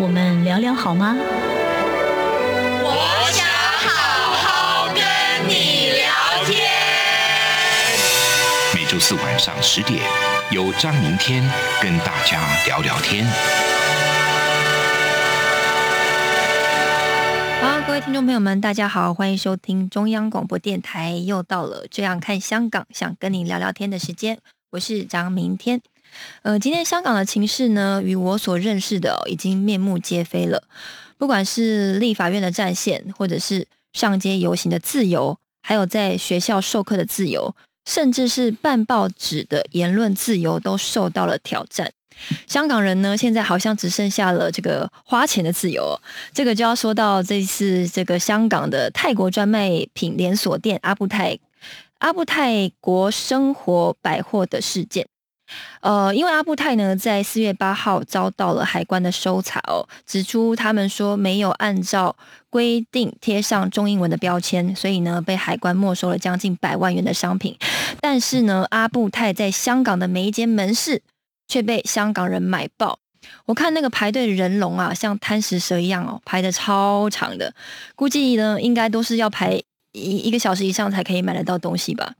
我们聊聊好吗？我想好好跟你聊天。每周四晚上十点，由张明天跟大家聊聊天。好，各位听众朋友们，大家好，欢迎收听中央广播电台。又到了这样看香港，想跟你聊聊天的时间，我是张明天。呃，今天香港的情势呢，与我所认识的、已经面目皆非了。不管是立法院的战线，或者是上街游行的自由，还有在学校授课的自由，甚至是办报纸的言论自由，都受到了挑战。香港人呢，现在好像只剩下了这个花钱的自由。这个就要说到这次这个香港的泰国专卖品连锁店阿布泰阿布泰国生活百货的事件。呃，因为阿布泰呢，在四月八号遭到了海关的搜查哦，指出他们说没有按照规定贴上中英文的标签，所以呢，被海关没收了将近百万元的商品。但是呢，阿布泰在香港的每一间门市却被香港人买爆。我看那个排队人龙啊，像贪食蛇一样哦，排的超长的，估计呢，应该都是要排一一个小时以上才可以买得到东西吧。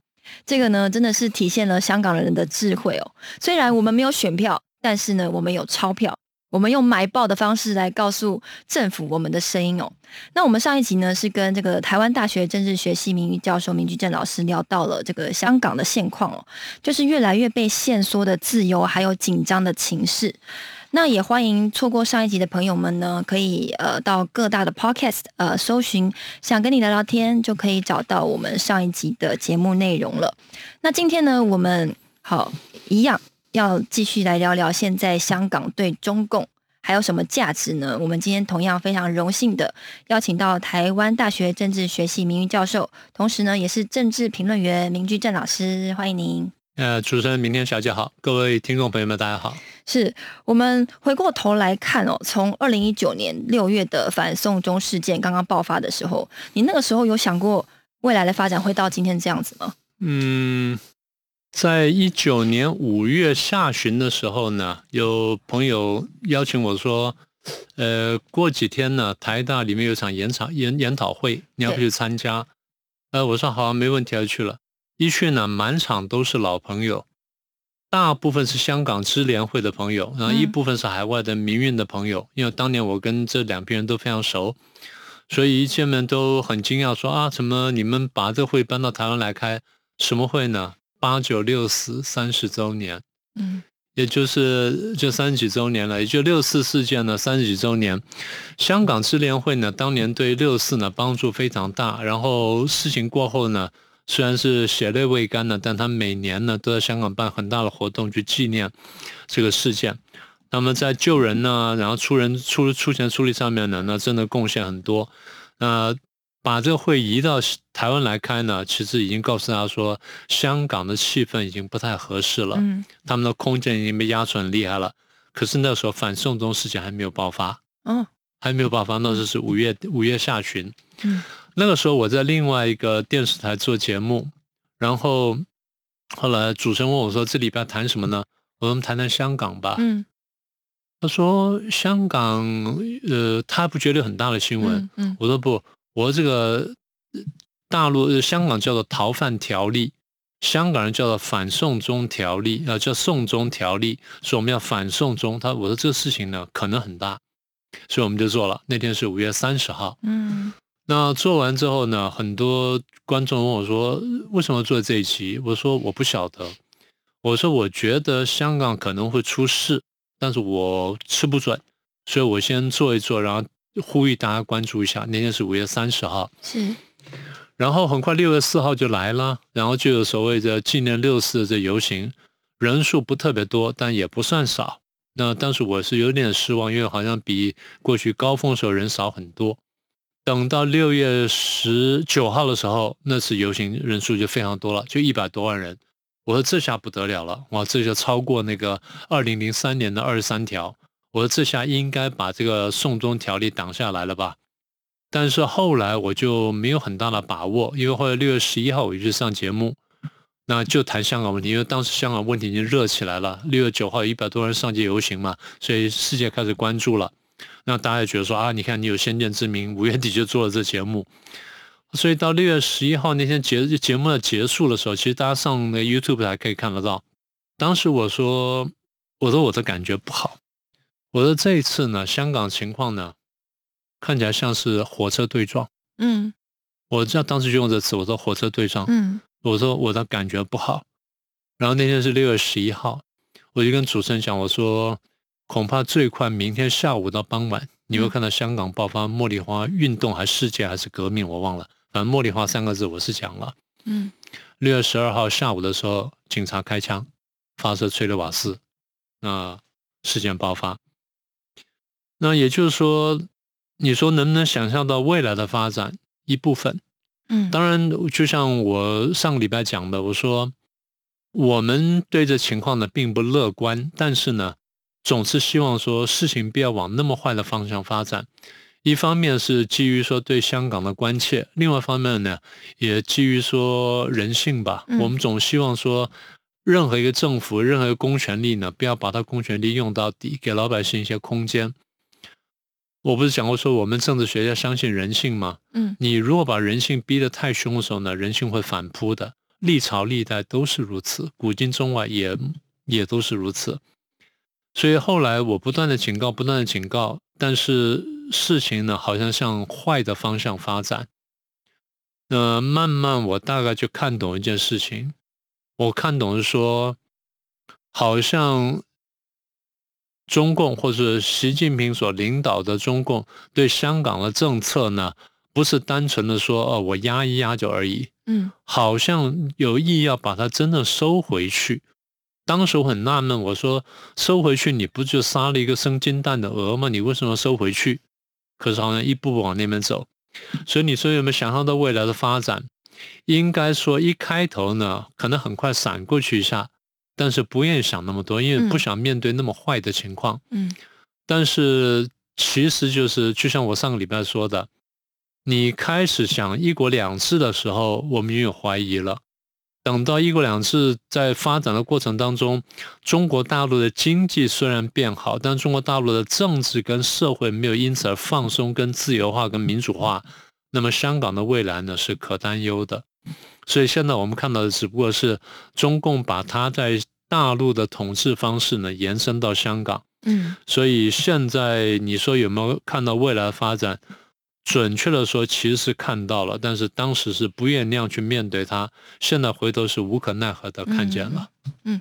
这个呢，真的是体现了香港人的智慧哦。虽然我们没有选票，但是呢，我们有钞票，我们用买报的方式来告诉政府我们的声音哦。那我们上一集呢，是跟这个台湾大学政治学系名誉教授明居正老师聊到了这个香港的现况哦，就是越来越被限缩的自由，还有紧张的情势。那也欢迎错过上一集的朋友们呢，可以呃到各大的 podcast 呃搜寻，想跟你聊聊天，就可以找到我们上一集的节目内容了。那今天呢，我们好一样要继续来聊聊现在香港对中共还有什么价值呢？我们今天同样非常荣幸的邀请到台湾大学政治学系名誉教授，同时呢也是政治评论员明居正老师，欢迎您。呃，主持人明天小姐好，各位听众朋友们大家好。是我们回过头来看哦，从二零一九年六月的反送中事件刚刚爆发的时候，你那个时候有想过未来的发展会到今天这样子吗？嗯，在一九年五月下旬的时候呢，有朋友邀请我说，呃，过几天呢，台大里面有场研讨研研讨会，你要不去参加？呃，我说好、啊，没问题，要去了。一去呢，满场都是老朋友。大部分是香港支联会的朋友，然后一部分是海外的民运的朋友。因为当年我跟这两批人都非常熟，所以一见面都很惊讶，说啊，怎么你们把这会搬到台湾来开？什么会呢？八九六四三十周年，嗯，也就是就三十几周年了，也就六四事件呢三十几周年。香港支联会呢，当年对六四呢帮助非常大，然后事情过后呢。虽然是血泪未干的，但他每年呢都在香港办很大的活动去纪念这个事件。那么在救人呢，然后出人出出钱出力上面呢，那真的贡献很多。那把这个会移到台湾来开呢，其实已经告诉大家说，香港的气氛已经不太合适了。嗯，他们的空间已经被压缩很厉害了。可是那时候反送中事件还没有爆发，哦，还没有爆发，那时候是五月五月下旬。嗯。那个时候我在另外一个电视台做节目，然后后来主持人问我说：“这礼拜谈什么呢？”我说：“我们谈谈香港吧。”嗯，他说：“香港，呃，他不觉得很大的新闻。嗯”嗯，我说：“不，我这个大陆香港叫做逃犯条例，香港人叫做反送中条例，啊，叫送中条例，所以我们要反送中。他我说这个事情呢可能很大，所以我们就做了。那天是五月三十号。嗯。那做完之后呢，很多观众问我说：“为什么做这一期？”我说：“我不晓得。”我说：“我觉得香港可能会出事，但是我吃不准，所以我先做一做，然后呼吁大家关注一下。”那天是五月三十号，是。然后很快六月四号就来了，然后就有所谓的纪念六四的这游行，人数不特别多，但也不算少。那但是我是有点失望，因为好像比过去高峰时候人少很多。等到六月十九号的时候，那次游行人数就非常多了，就一百多万人。我说这下不得了了，哇，这就超过那个二零零三年的二十三条。我说这下应该把这个送中条例挡下来了吧？但是后来我就没有很大的把握，因为后来六月十一号我就去上节目，那就谈香港问题，因为当时香港问题已经热起来了。六月九号一百多人上街游行嘛，所以世界开始关注了。那大家也觉得说啊，你看你有先见之明，五月底就做了这节目，所以到六月十一号那天节节目的结束的时候，其实大家上那 YouTube 还可以看得到。当时我说，我说我的感觉不好，我说这一次呢，香港情况呢，看起来像是火车对撞。嗯，我知道当时就用这词，我说火车对撞。嗯，我说我的感觉不好。然后那天是六月十一号，我就跟主持人讲，我说。恐怕最快明天下午到傍晚，你会看到香港爆发茉莉花运动，还世界还是革命，我忘了。反正茉莉花三个字我是讲了。嗯，六月十二号下午的时候，警察开枪，发射催泪瓦斯，那事件爆发。那也就是说，你说能不能想象到未来的发展？一部分，嗯，当然，就像我上个礼拜讲的，我说我们对这情况呢并不乐观，但是呢。总是希望说事情不要往那么坏的方向发展。一方面是基于说对香港的关切，另外一方面呢，也基于说人性吧。我们总希望说，任何一个政府、任何一个公权力呢，不要把它公权力用到底，给老百姓一些空间。我不是讲过说，我们政治学家相信人性吗？嗯，你如果把人性逼得太凶的时候呢，人性会反扑的。历朝历代都是如此，古今中外也也都是如此。所以后来我不断的警告，不断的警告，但是事情呢，好像向坏的方向发展。那慢慢我大概就看懂一件事情，我看懂是说，好像中共或者习近平所领导的中共对香港的政策呢，不是单纯的说哦，我压一压就而已，嗯，好像有意要把它真的收回去。当时我很纳闷，我说收回去，你不就杀了一个生金蛋的鹅吗？你为什么收回去？可是好像一步步往那边走，所以你说有没有想象到未来的发展？应该说一开头呢，可能很快闪过去一下，但是不愿意想那么多，因为不想面对那么坏的情况。嗯，但是其实就是就像我上个礼拜说的，你开始想一国两制的时候，我们也有怀疑了。等到一国两制在发展的过程当中，中国大陆的经济虽然变好，但中国大陆的政治跟社会没有因此而放松、跟自由化、跟民主化，那么香港的未来呢是可担忧的。所以现在我们看到的只不过是中共把它在大陆的统治方式呢延伸到香港。嗯，所以现在你说有没有看到未来的发展？准确的说，其实是看到了，但是当时是不愿那样去面对它。现在回头是无可奈何的看见了。嗯，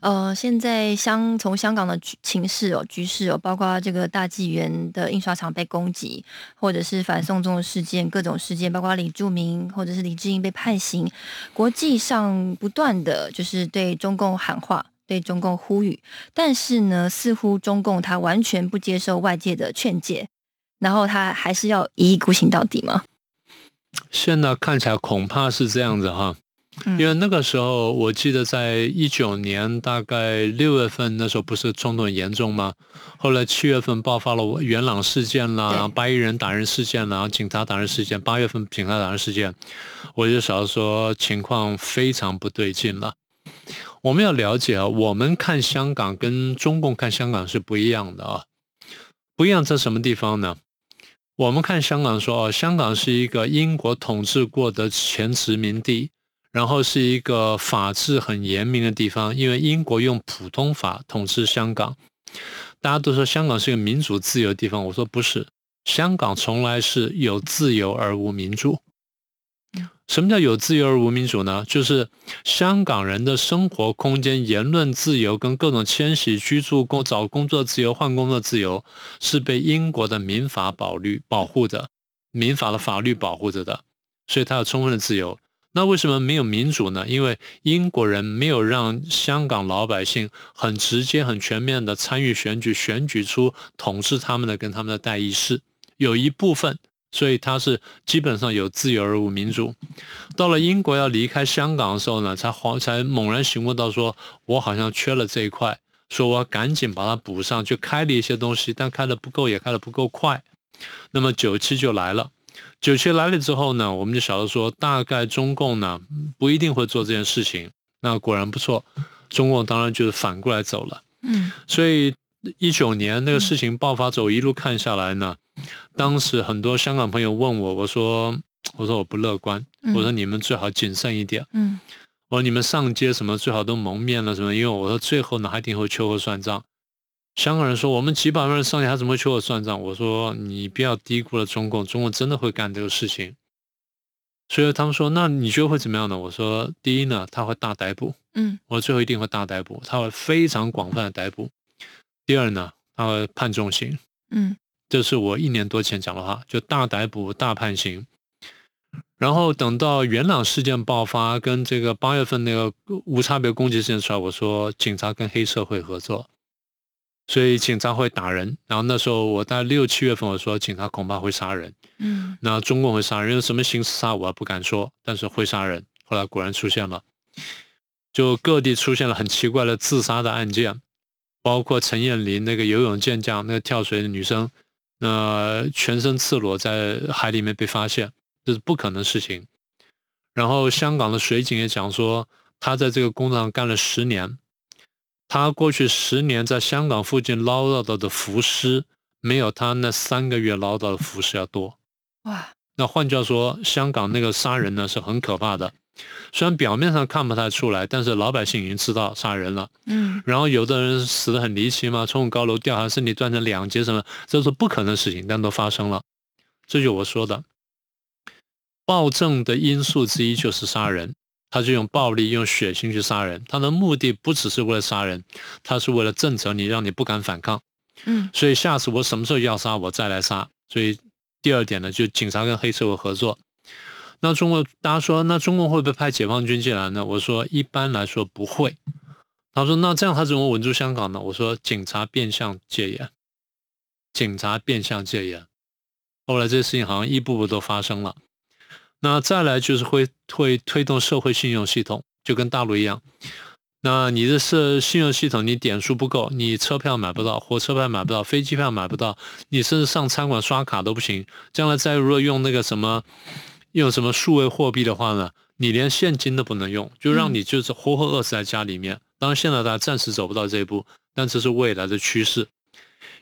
呃，现在香从香港的情势哦，局势哦，包括这个大纪元的印刷厂被攻击，或者是反送中的事件，各种事件，包括李柱铭或者是李志英被判刑，国际上不断的就是对中共喊话，对中共呼吁，但是呢，似乎中共他完全不接受外界的劝诫。然后他还是要一意孤行到底吗？现在看起来恐怕是这样子哈，因为那个时候我记得在一九年大概六月份那时候不是冲突很严重吗？后来七月份爆发了元朗事件啦，然后八一人打人事件啦，警察打人事件，八月份警察打人事件，我就想说情况非常不对劲了。我们要了解啊，我们看香港跟中共看香港是不一样的啊，不一样在什么地方呢？我们看香港说哦，香港是一个英国统治过的前殖民地，然后是一个法治很严明的地方，因为英国用普通法统治香港。大家都说香港是一个民主自由的地方，我说不是，香港从来是有自由而无民主。什么叫有自由而无民主呢？就是香港人的生活空间、言论自由跟各种迁徙、居住、工找工作自由、换工作自由，是被英国的民法保律保护的，民法的法律保护着的，所以他有充分的自由。那为什么没有民主呢？因为英国人没有让香港老百姓很直接、很全面的参与选举，选举出统治他们的跟他们的代议士。有一部分，所以它是基本上有自由而无民主。到了英国要离开香港的时候呢，才恍才猛然醒悟到，说我好像缺了这一块，说我要赶紧把它补上，就开了一些东西，但开的不够，也开的不够快。那么九七就来了。九七来了之后呢，我们就晓得说，大概中共呢不一定会做这件事情。那果然不错，中共当然就是反过来走了。嗯，所以一九年那个事情爆发之后，一路看下来呢，当时很多香港朋友问我，我说我说我不乐观，我说你们最好谨慎一点。嗯，我说你们上街什么最好都蒙面了什么，因为我说最后呢，还一定会秋后算账。香港人说：“我们几百万人上街，他怎么会求我算账？”我说：“你不要低估了中共，中共真的会干这个事情。”所以他们说：“那你觉得会怎么样呢？”我说：“第一呢，他会大逮捕，嗯，我最后一定会大逮捕，他会非常广泛的逮捕。第二呢，他会判重刑，嗯，这是我一年多前讲的话，就大逮捕、大判刑。然后等到元朗事件爆发，跟这个八月份那个无差别攻击事件出来，我说警察跟黑社会合作。”所以警察会打人，然后那时候我在六七月份我说警察恐怕会杀人，嗯，那中共会杀人，用什么形式杀我不敢说，但是会杀人。后来果然出现了，就各地出现了很奇怪的自杀的案件，包括陈燕林那个游泳健将，那个跳水的女生，那全身赤裸在海里面被发现，这是不可能事情。然后香港的水警也讲说，他在这个工作上干了十年。他过去十年在香港附近捞到的浮尸，没有他那三个月捞到的浮尸要多。哇！那换句话说，香港那个杀人呢是很可怕的，虽然表面上看不太出来，但是老百姓已经知道杀人了。嗯，然后有的人死得很离奇嘛，从高楼掉下，身体断成两截什么，这是不可能的事情，但都发生了。这就我说的，暴政的因素之一就是杀人。他就用暴力、用血腥去杀人，他的目的不只是为了杀人，他是为了震慑你，让你不敢反抗。嗯，所以下次我什么时候要杀，我再来杀。所以第二点呢，就警察跟黑社会合作。那中国大家说，那中共会不会派解放军进来呢？我说一般来说不会。他说那这样他怎么稳住香港呢？我说警察变相戒严，警察变相戒严。后来这些事情好像一步步都发生了。那再来就是会会推动社会信用系统，就跟大陆一样。那你的是信用系统，你点数不够，你车票买不到，火车票买不到，飞机票买不到，你甚至上餐馆刷卡都不行。将来再如果用那个什么用什么数位货币的话呢，你连现金都不能用，就让你就是活活饿死在家里面。当然现在大家暂时走不到这一步，但这是未来的趋势。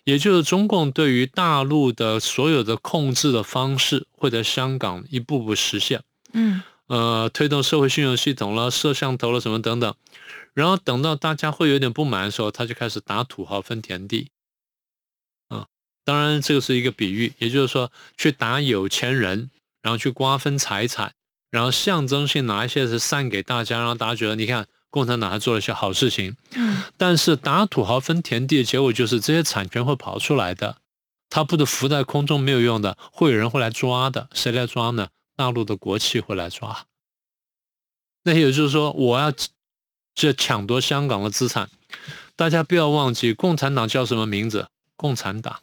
也就是中共对于大陆的所有的控制的方式，会在香港一步步实现。嗯，呃，推动社会信用系统了，摄像头了，什么等等。然后等到大家会有点不满的时候，他就开始打土豪分田地。啊，当然这个是一个比喻，也就是说去打有钱人，然后去瓜分财产，然后象征性拿一些是散给大家，让大家觉得你看。共产党还做了一些好事情，嗯，但是打土豪分田地的结果就是这些产权会跑出来的，它不是浮在空中没有用的，会有人会来抓的。谁来抓呢？大陆的国企会来抓。那也就是说，我要这抢夺香港的资产，大家不要忘记，共产党叫什么名字？共产党，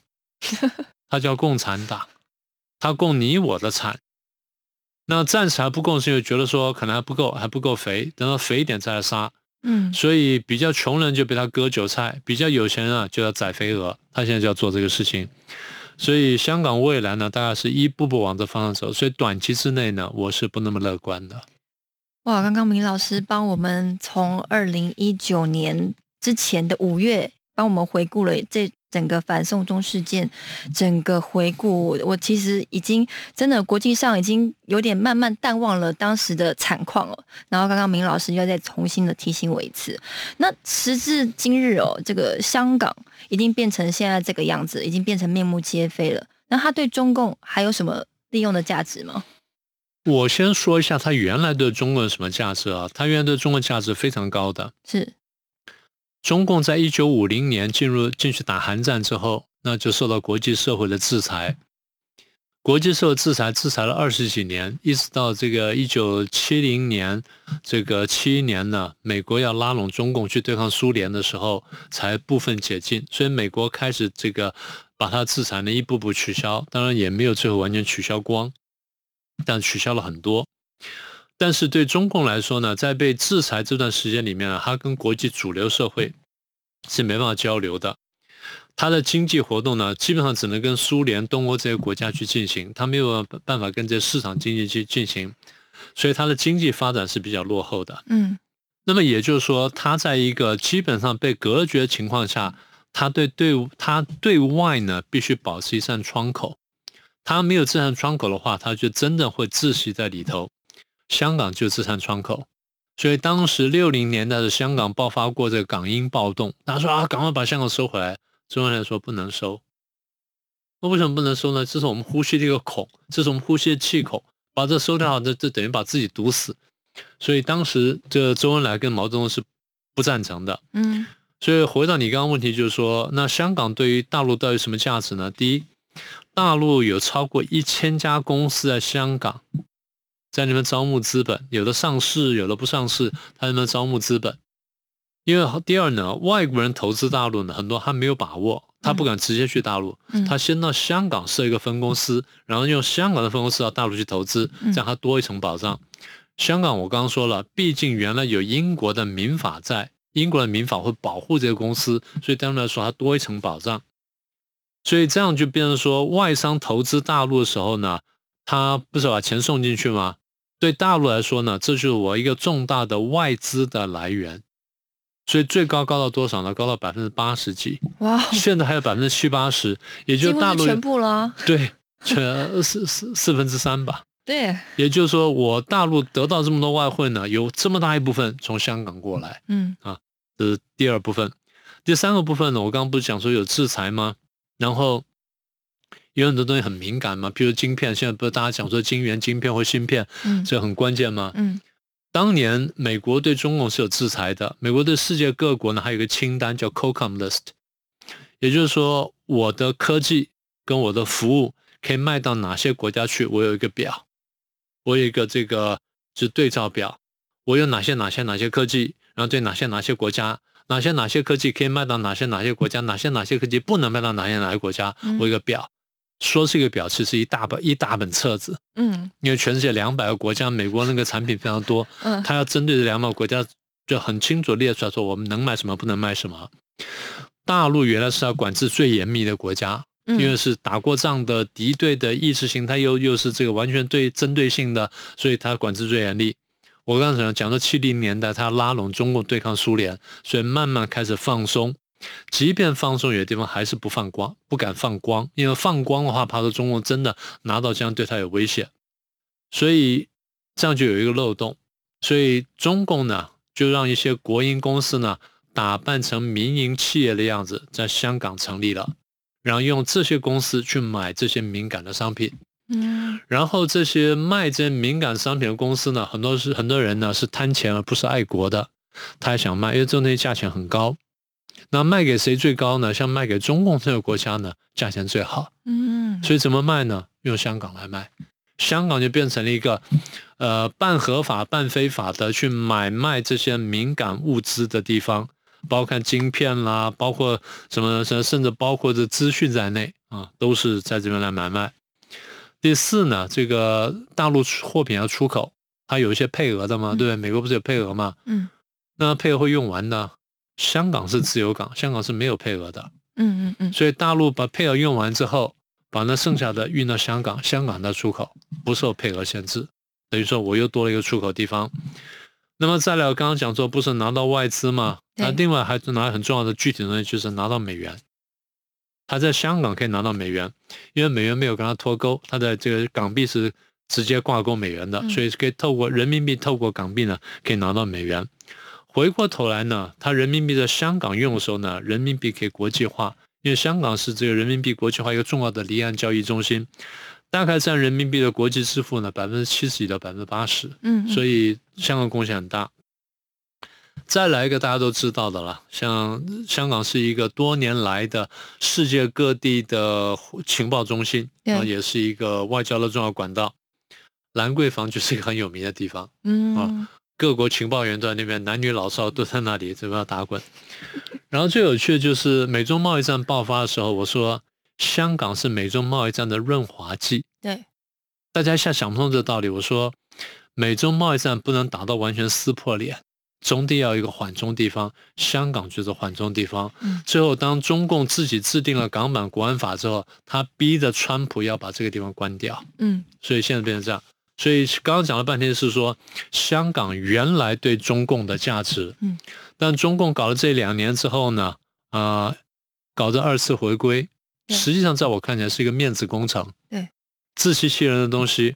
他叫共产党，他供你我的产。那暂时还不够，是因为觉得说可能还不够，还不够肥，等到肥一点再来杀。嗯，所以比较穷人就被他割韭菜，比较有钱人啊就要宰肥鹅。他现在就要做这个事情，所以香港未来呢，大概是一步步往这方向走。所以短期之内呢，我是不那么乐观的。哇，刚刚明老师帮我们从二零一九年之前的五月帮我们回顾了这。整个反送中事件，整个回顾，我其实已经真的国际上已经有点慢慢淡忘了当时的惨况了。然后刚刚明老师又再重新的提醒我一次，那时至今日哦，这个香港已经变成现在这个样子，已经变成面目皆非了。那他对中共还有什么利用的价值吗？我先说一下他原来对中国有什么价值啊？他原来对中国价值非常高的，是。中共在一九五零年进入进去打韩战之后，那就受到国际社会的制裁。国际社会制裁，制裁了二十几年，一直到这个一九七零年，这个七一年呢，美国要拉拢中共去对抗苏联的时候，才部分解禁。所以美国开始这个把它制裁呢一步步取消，当然也没有最后完全取消光，但取消了很多。但是对中共来说呢，在被制裁这段时间里面呢，它跟国际主流社会是没办法交流的。它的经济活动呢，基本上只能跟苏联、东欧这些国家去进行，它没有办法跟这市场经济去进行，所以它的经济发展是比较落后的。嗯，那么也就是说，它在一个基本上被隔绝的情况下，它对对它对外呢必须保持一扇窗口，它没有这扇窗口的话，它就真的会窒息在里头。香港就资产窗口，所以当时六零年代的香港爆发过这个港英暴动，大家说啊，赶快把香港收回来。周恩来说不能收，那为什么不能收呢？这是我们呼吸的一个孔，这是我们呼吸的气孔，把这收掉，这这等于把自己堵死。所以当时这周恩来跟毛泽东是不赞成的。嗯，所以回到你刚刚问题，就是说，那香港对于大陆到底什么价值呢？第一，大陆有超过一千家公司在香港，在那边招募资本，有的上市，有的不上市，他那边招募资本。因为第二呢，外国人投资大陆呢，很多他没有把握，他不敢直接去大陆，他先到香港设一个分公司，然后用香港的分公司到大陆去投资，这样他多一层保障。香港我刚刚说了，毕竟原来有英国的民法在，英国的民法会保护这个公司，所以相对来说它多一层保障。所以这样就变成说，外商投资大陆的时候呢，他不是把钱送进去吗？对大陆来说呢，这就是我一个重大的外资的来源。所以最高高到多少呢？高到百分之八十几。哇！现在还有百分之七八十，也就大陆全部了。对，全四四四分之三吧。对。也就是说，我大陆得到这么多外汇呢，有这么大一部分从香港过来。嗯。啊，这是第二部分。第三个部分呢，我刚刚不是讲说有制裁吗？然后有很多东西很敏感嘛，比如晶片，现在不是大家讲说晶圆、晶片或芯片，嗯，这很关键吗？嗯。当年美国对中共是有制裁的，美国对世界各国呢还有一个清单叫 COCOM list，也就是说我的科技跟我的服务可以卖到哪些国家去，我有一个表，我有一个这个是对照表，我有哪些哪些哪些科技，然后对哪些哪些国家，哪些哪些科技可以卖到哪些哪些国家，哪些哪些科技不能卖到哪些哪些国家，我有一个表。说是一个表，其实一大本一大本册子，嗯，因为全世界两百个国家，美国那个产品非常多，嗯，他要针对这两百个国家就很清楚列出来说我们能买什么，不能卖什么。大陆原来是要管制最严密的国家，因为是打过仗的敌对的意识形态，又又是这个完全对针对性的，所以他管制最严厉。我刚才讲讲到七零年代，他拉拢中共对抗苏联，所以慢慢开始放松。即便放松，有的地方还是不放光，不敢放光，因为放光的话，怕说中共真的拿到这样对他有威胁，所以这样就有一个漏洞。所以中共呢，就让一些国营公司呢打扮成民营企业的样子，在香港成立了，然后用这些公司去买这些敏感的商品。嗯，然后这些卖这些敏感商品的公司呢，很多是很多人呢是贪钱而不是爱国的，他还想卖，因为这东西价钱很高。那卖给谁最高呢？像卖给中共这个国家呢，价钱最好。嗯，所以怎么卖呢？用香港来卖，香港就变成了一个，呃，半合法半非法的去买卖这些敏感物资的地方，包括晶片啦，包括什么什么，甚至包括这资讯在内啊，都是在这边来买卖。第四呢，这个大陆货品要出口，它有一些配额的嘛，对不对？美国不是有配额嘛？嗯，那配额会用完的。香港是自由港，香港是没有配额的。嗯嗯嗯。所以大陆把配额用完之后，把那剩下的运到香港，香港的出口不受配额限制，等于说我又多了一个出口地方。那么再来，我刚刚讲说不是拿到外资吗？那另外还拿很重要的具体东西，就是拿到美元。他在香港可以拿到美元，因为美元没有跟他脱钩，他的这个港币是直接挂钩美元的，所以可以透过人民币透过港币呢，可以拿到美元。回过头来呢，它人民币在香港用的时候呢，人民币可以国际化，因为香港是这个人民币国际化一个重要的离岸交易中心，大概占人民币的国际支付呢百分之七十到百分之八十，嗯，所以香港贡献很大。再来一个大家都知道的了，像香港是一个多年来的世界各地的情报中心，对啊，也是一个外交的重要管道。兰桂坊就是一个很有名的地方，嗯，各国情报员都在那边，男女老少都在那里怎么要打滚。然后最有趣的就是美中贸易战爆发的时候，我说香港是美中贸易战的润滑剂。对，大家一下想不通这个道理。我说美中贸易战不能打到完全撕破脸，总得要一个缓冲地方。香港就是缓冲地方。嗯最后，当中共自己制定了港版国安法之后，他逼着川普要把这个地方关掉。嗯所以现在变成这样。所以刚刚讲了半天是说，香港原来对中共的价值，嗯，但中共搞了这两年之后呢，啊、搞这二次回归，实际上在我看起来是一个面子工程，对，自欺欺人的东西。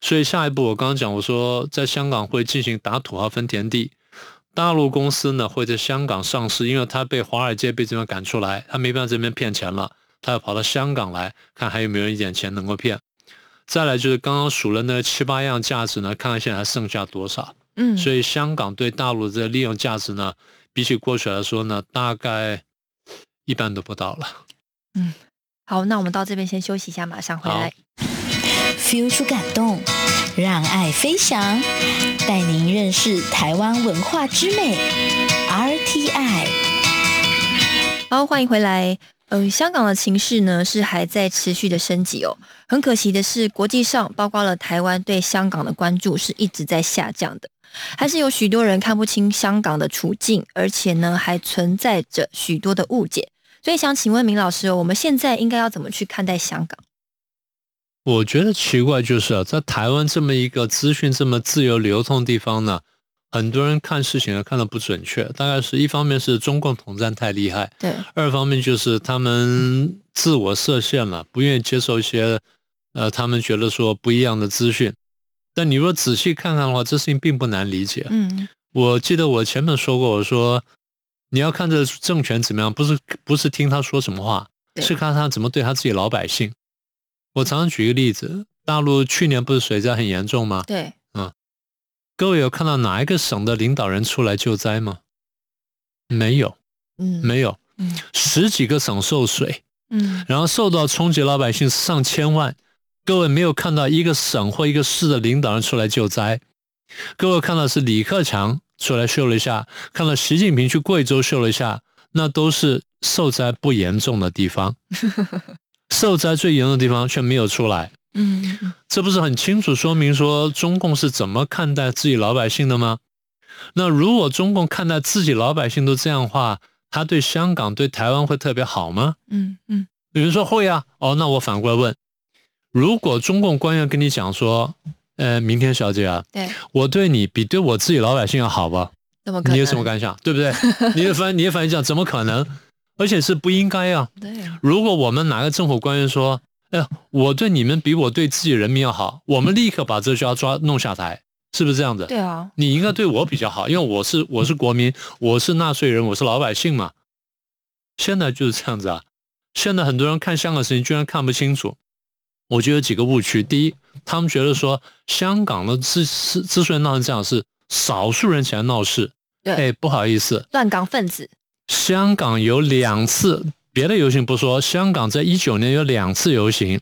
所以下一步我刚刚讲，我说在香港会进行打土豪分田地，大陆公司呢会在香港上市，因为他被华尔街被这边赶出来，他没办法这边骗钱了，他要跑到香港来看还有没有一点钱能够骗。再来就是刚刚数了那七八样价值呢，看看现在还剩下多少。嗯，所以香港对大陆的这个利用价值呢，比起过去来说呢，大概一半都不到了。嗯好，那我们到这边先休息一下，马上回来。feel 出感动，让爱飞翔，带您认识台湾文化之美。RTI。好，欢迎回来。嗯，香港的情势呢是还在持续的升级哦。很可惜的是，国际上包括了台湾对香港的关注是一直在下降的，还是有许多人看不清香港的处境，而且呢还存在着许多的误解。所以想请问明老师哦，我们现在应该要怎么去看待香港？我觉得奇怪就是啊，在台湾这么一个资讯这么自由流通的地方呢，很多人看事情啊看得不准确。大概是一方面是中共统战太厉害，对，二方面就是他们自我设限了，不愿意接受一些呃他们觉得说不一样的资讯。但你若仔细看看的话，这事情并不难理解。嗯我记得我前面说过，我说你要看这政权怎么样，不是不是听他说什么话，是看他怎么对他自己老百姓。我常常举一个例子，大陆去年不是水灾很严重吗？对，各位有看到哪一个省的领导人出来救灾吗？没有，嗯。没有，嗯。十几个省受水，嗯。然后受到冲击老百姓上千万，各位没有看到一个省或一个市的领导人出来救灾，各位看到是李克强出来秀了一下，看到习近平去贵州秀了一下，那都是受灾不严重的地方，受灾最严重的地方却没有出来，嗯嗯这不是很清楚说明说中共是怎么看待自己老百姓的吗？那如果中共看待自己老百姓都这样的话，他对香港、对台湾会特别好吗？嗯嗯有人说会啊，哦，那我反过来问，如果中共官员跟你讲说，呃，明天小姐啊，对，我对你比对我自己老百姓要好吧？怎么可能？你有什么感想？对不对？你的反你的反应讲怎么可能？而且是不应该啊！对，如果我们哪个政府官员说，哎，我对你们比我对自己人民要好，我们立刻把这就要抓弄下台，是不是这样子？对啊，你应该对我比较好，因为我是我是国民，我是纳税人，我是老百姓嘛。现在就是这样子啊。现在很多人看香港事情居然看不清楚，我觉得有几个误区。第一，他们觉得说香港的之之之所以闹成这样，是少数人起来闹事。对哎，不好意思，乱港分子，香港有两次，别的游行不说，香港在一九年有两次游行，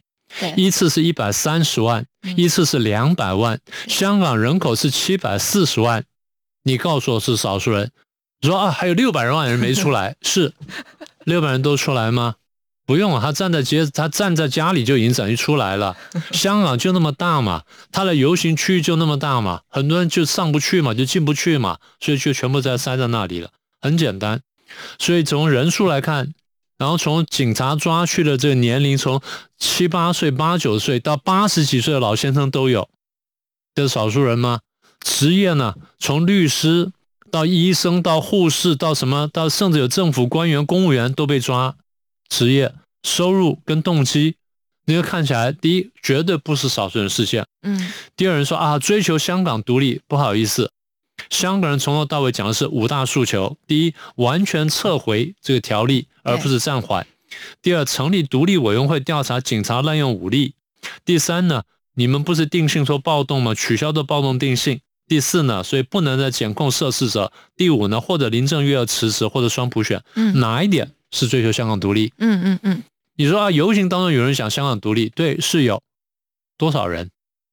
一次是一百三十万，嗯一次是两百万。香港人口是七百四十万，你告诉我是少数人，你说啊还有六百万人没出来，是六百人都出来吗？不用啊，他站在街，他站在家里就已经等于出来了。香港就那么大嘛，他的游行区域就那么大嘛，很多人就上不去嘛，就进不去嘛，所以就全部在塞在那里了，很简单。所以从人数来看，然后从警察抓去的这个年龄，从七八岁、八九岁到八十几岁的老先生都有，这是少数人吗？职业呢？从律师到医生到护士到什么，到甚至有政府官员、公务员都被抓。职业、收入跟动机，你就看起来，第一绝对不是少数人事件。嗯第二人说啊，追求香港独立，不好意思，香港人从头到尾讲的是五大诉求：第一，完全撤回这个条例，而不是暂缓；第二，成立独立委员会调查警察滥用武力；第三呢，你们不是定性说暴动吗？取消这暴动定性；第四呢，所以不能再检控涉事者。第五呢，或者林郑月娥辞职，或者双普选，嗯。哪一点是追求香港独立？嗯嗯嗯。你说啊，游行当中有人想香港独立，对，是有。多少人？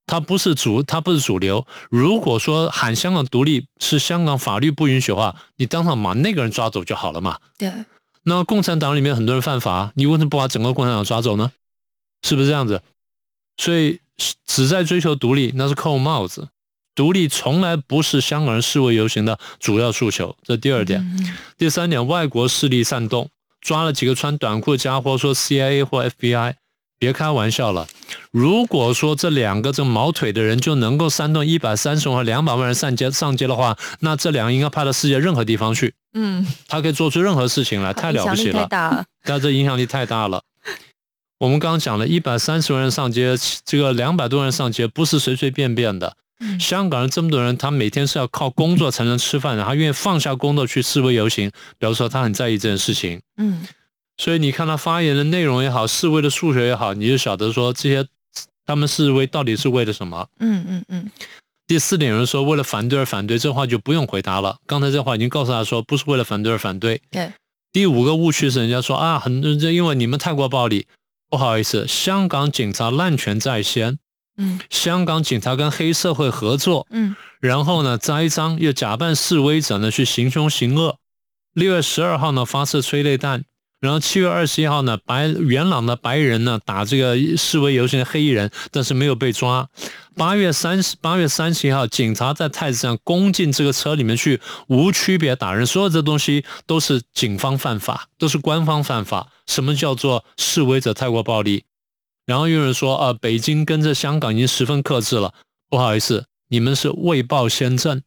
他不是主，他不是主流。如果说喊香港独立是香港法律不允许的话，你当场把那个人抓走就好了嘛。对，那共产党里面很多人犯法，你为什么不把整个共产党抓走呢？是不是这样子？所以只在追求独立，那是扣帽子。独立从来不是香港人示威游行的主要诉求，这第二点。嗯第三点，外国势力煽动，抓了几个穿短裤的家伙，说 CIA 或 FBI，别开玩笑了。如果说这两个这毛腿的人就能够煽动一百三十万和两百万人上街上街的话，那这两个应该派到世界任何地方去，嗯，他可以做出任何事情来，太了不起了。但这影响力太大了。我们刚刚讲了，一百三十万人上街，这个两百多人上街不是随随便便的。嗯香港人这么多人，他每天是要靠工作才能吃饭的，他愿意放下工作去示威游行，表示说他很在意这件事情。嗯所以你看他发言的内容也好，示威的数学也好，你就晓得说这些他们示威到底是为了什么。嗯嗯嗯第四点，有人说为了反对而反对，这话就不用回答了。刚才这话已经告诉他说，不是为了反对而反对。对。第五个误区是人家说啊，很这因为你们太过暴力，不好意思，香港警察滥权在先，嗯香港警察跟黑社会合作，嗯然后呢栽赃，又假扮示威者呢去行凶行恶。六月十二号呢发射催泪弹，然后七月二十一号呢白元朗的白人呢打这个示威游行的黑衣人，但是没有被抓。八月三十八月三十一号，警察在太子站攻进这个车里面去，无区别打人，所有这东西都是警方犯法，都是官方犯法。什么叫做示威者太过暴力？然后有人说啊、北京跟着香港已经十分克制了，不好意思，你们是未报先政。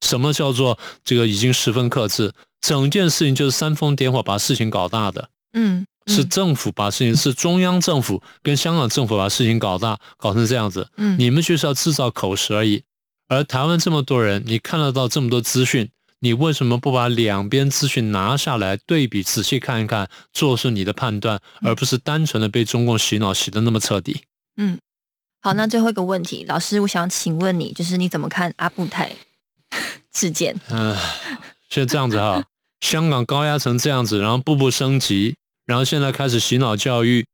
什么叫做这个已经十分克制？整件事情就是煽风点火，把事情搞大的。嗯，是政府把事情，是中央政府跟香港政府把事情搞大，搞成这样子。嗯你们就是要制造口实而已。而台湾这么多人，你看得到这么多资讯，你为什么不把两边资讯拿下来对比，仔细看一看，做出你的判断，而不是单纯的被中共洗脑洗的那么彻底？嗯好，那最后一个问题，老师，我想请问你，就是你怎么看阿布泰事件？嗯、是这样子哈，香港高压成这样子，然后步步升级，然后现在开始洗脑教育，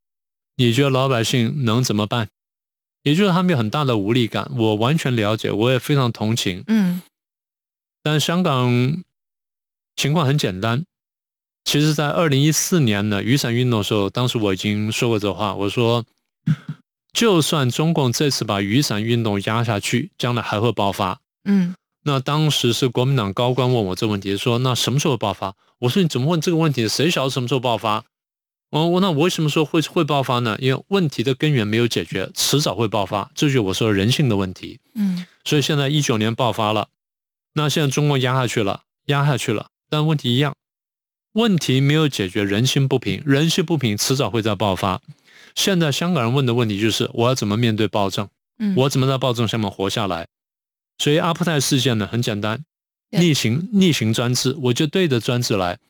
你觉得老百姓能怎么办？也就是他们有很大的无力感，我完全了解，我也非常同情。嗯但香港情况很简单，其实，在二零一四年呢雨伞运动的时候，当时我已经说过这话，我说，就算中共这次把雨伞运动压下去，将来还会爆发。嗯那当时是国民党高官问我这个问题，说那什么时候爆发？我说你怎么问这个问题？谁晓得什么时候爆发？我我那我为什么说会会爆发呢？因为问题的根源没有解决，迟早会爆发，这就是我说人性的问题。嗯所以现在一九年爆发了，那现在中共压下去了，压下去了，但问题一样，问题没有解决，人心不平，人心不平迟早会再爆发。现在香港人问的问题就是我要怎么面对暴政？嗯，我怎么在暴政下面活下来？所以阿布泰事件呢，很简单，对逆行逆行专制，我就对着专制来，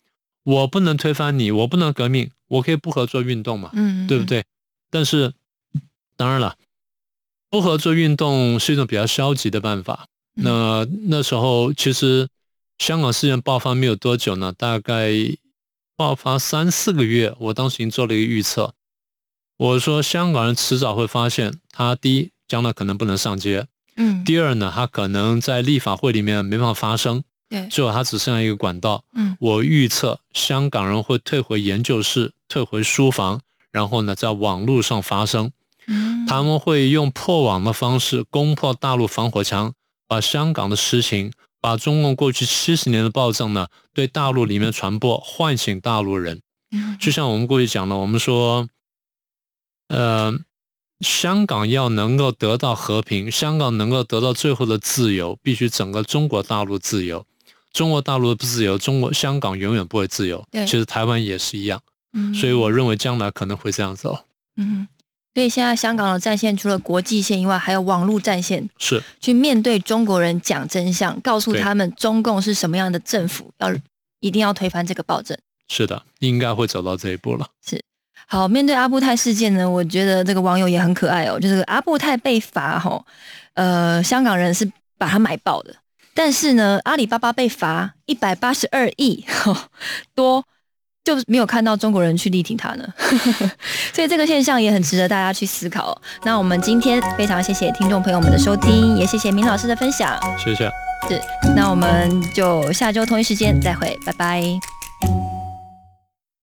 我不能推翻你，我不能革命，我可以不合作运动嘛，嗯对不？对？但是当然了，不合作运动是一种比较消极的办法。嗯那那时候其实香港事件爆发没有多久呢，大概爆发三四个月，我当时已经做了一个预测，我说香港人迟早会发现，他第一将来可能不能上街，嗯第二呢，他可能在立法会里面没办法发声，对最后他只剩下一个管道。嗯我预测香港人会退回研究室，退回书房，然后呢，在网络上发声。嗯他们会用破网的方式攻破大陆防火墙，把香港的实情，把中共过去七十年的暴政呢，对大陆里面传播，唤醒大陆人。嗯就像我们过去讲的，我们说，呃，香港要能够得到和平，香港能够得到最后的自由，必须整个中国大陆自由。中国大陆的不自由，中国香港永远不会自由。对其实台湾也是一样。嗯所以我认为将来可能会这样走。嗯，所以现在香港的战线除了国际线以外，还有网络战线，是去面对中国人讲真相，告诉他们中共是什么样的政府，要一定要推翻这个暴政。是的，应该会走到这一步了。好，面对阿布泰事件呢，我觉得这个网友也很可爱哦，就是阿布泰被罚吼，呃，香港人是把它买爆的。但是呢，阿里巴巴被罚一百八十二亿多，就没有看到中国人去力挺他呢。所以这个现象也很值得大家去思考。那我们今天非常谢谢听众朋友们的收听，也谢谢明老师的分享。谢谢。是，那我们就下周同一时间再会，拜拜。